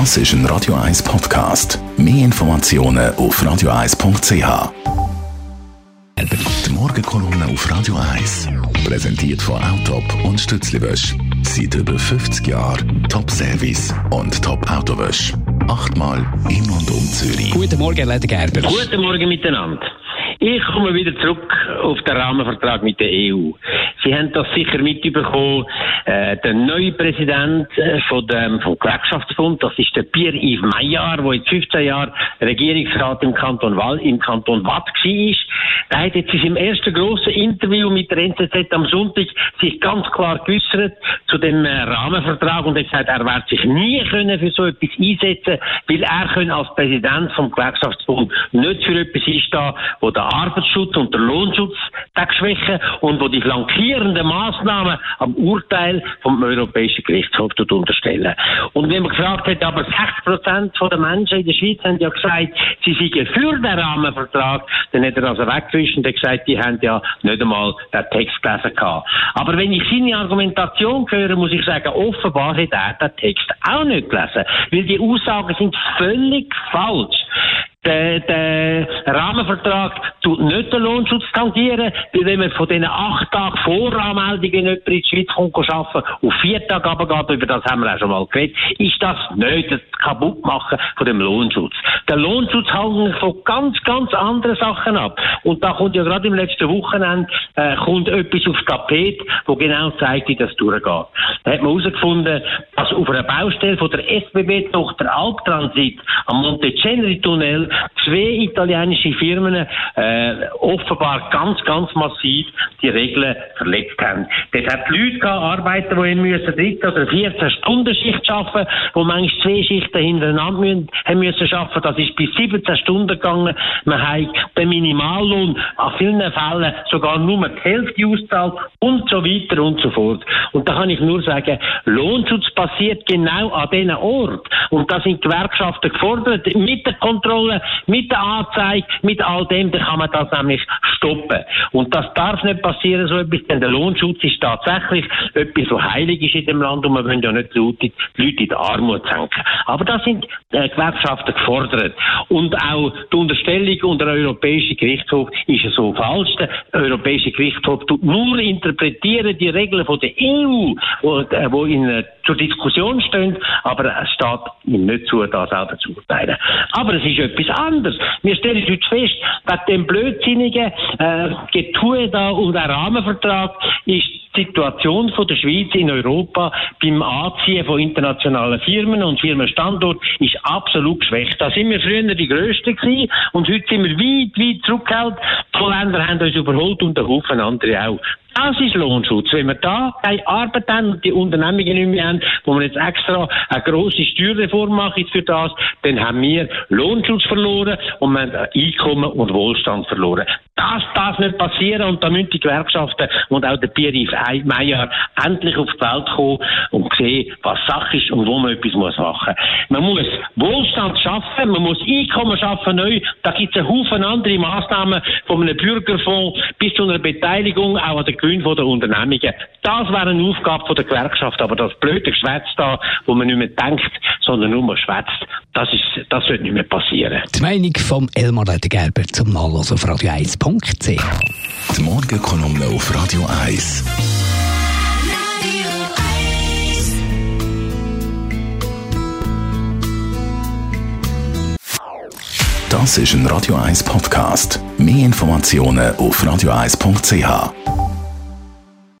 Das ist ein Radio 1 Podcast. Mehr Informationen auf radio1.ch. Die Morgenkolumne auf Radio 1. Präsentiert von Autop und Stützliwösch. Seit über 50 Jahren Top-Service und Top-Autowösch. Achtmal in und um Zürich. Guten Morgen, Leder Gerber. Guten Morgen miteinander. Ich komme wieder zurück auf den Rahmenvertrag mit der EU. Sie haben das sicher mitbekommen. Äh, der neue Präsident äh, von dem, vom Gewerkschaftsbund, das ist der Pierre-Yves Maillard, der jetzt 15 Jahre Regierungsrat im Kanton Wall, im Kanton Watt war. Der hat jetzt in seinem ersten grossen Interview mit der NZZ am Sonntag sich ganz klar geäußert zu dem äh, Rahmenvertrag und hat gesagt, er wird sich nie können für so etwas einsetzen, weil er als Präsident vom Gewerkschaftsbund nicht für etwas einstehen, wo der Arbeitsschutz und der Lohnschutz schwächen und wo die flankierenden Maßnahmen am Urteil vom Europäischen Gerichtshof unterstellen. Und wenn man gefragt hat, aber 60 Prozent der Menschen in der Schweiz haben ja gesagt, sie seien für den Rahmenvertrag, dann hat er also weggewischt und gesagt, die haben ja nicht einmal den Text gelesen gehabt. Aber wenn ich seine Argumentation höre, muss ich sagen, offenbar hat er den Text auch nicht gelesen, weil die Aussagen sind völlig falsch. Der, der Rahmenvertrag tut nicht den Lohnschutz tangieren, weil wenn man von diesen acht Tagen Voranmeldungen nicht in die Schweiz kommt, arbeiten, auf vier Tage runtergeht, über das haben wir auch schon mal geredet, ist das nicht das Kaputtmachen von dem Lohnschutz. Der Lohnschutz hängt von ganz, ganz anderen Sachen ab. Und da kommt ja gerade im letzten Wochenende äh, kommt etwas aufs Tapet, wo genau zeigt, wie das durchgeht. Da hat man herausgefunden, dass auf einer Baustelle von der SBB-Tochter Alptransit am Montecenri-Tunnel zwei italienische Firmen äh, offenbar ganz, ganz massiv die Regeln verletzt haben. Dort hat die Leute gehabt, Arbeiter, die müssen 13 oder 14 Stunden Schicht arbeiten, wo manchmal zwei Schichten hintereinander müssen, haben müssen arbeiten. Das ist bis 17 Stunden gegangen. Man hat den Minimallohn an vielen Fällen sogar nur die Hälfte auszahlt und so weiter und so fort. Und da kann ich nur sagen, Lohnschutz passiert genau an diesen Ort. Und da sind Gewerkschaften gefordert, mit der Kontrolle, mit der Anzeige, mit all dem, da kann man das nämlich stoppen. Und das darf nicht passieren, so etwas, denn der Lohnschutz ist tatsächlich etwas, so heilig ist in dem Land und wir wollen ja nicht die Leute, die in die Armut senken. Aber da sind äh, Gewerkschaften gefordert. Und auch die Unterstellung unter der Europäischen Gerichtshof ist so falsch. Der Europäische Gerichtshof tut nur interpretieren die Regeln von der EU, wo, äh, in, äh, zur Diskussion stehen, aber es steht ihm nicht zu, da selber zu urteilen. Aber es ist etwas anderes. Wir stellen heute fest, dass dem blödsinnigen äh, Getue da und der Rahmenvertrag ist die Situation von der Schweiz in Europa beim Anziehen von internationalen Firmen und Firmenstandort ist absolut geschwächt. Da sind wir früher die Größten gewesen und heute sind wir weit, weit zurückgehalten. Die Holländer haben uns überholt und ein Haufen andere auch. Das ist Lohnschutz. Wenn wir da keine Arbeit haben und die Unternehmungen nicht mehr haben, wo wir jetzt extra eine grosse Steuerreform machen für das, dann haben wir Lohnschutz verloren und wir haben Einkommen und Wohlstand verloren. Das darf nicht passieren und da müssen die Gewerkschaften und auch der Pierre Meier endlich auf die Welt kommen und sehen, was Sache ist und wo man etwas muss machen muss. Man muss Wohlstand schaffen, man muss Einkommen schaffen neu. Da gibt es einen Haufen andere Maßnahmen von einem Bürgerfonds bis zu einer Beteiligung auch an der Gewinn der Unternehmungen. Das wäre eine Aufgabe der Gewerkschaft, aber das blöde Geschwätz da, wo man nicht mehr denkt, sondern nur schwätzt, das, ist, das sollte nicht mehr passieren. Die Meinung von Elmar Gerber zum Nachlesen auf radio1.ch. Die Morgenkolumne auf Radio 1. Das ist ein Radio 1 Podcast. Mehr Informationen auf radio1.ch.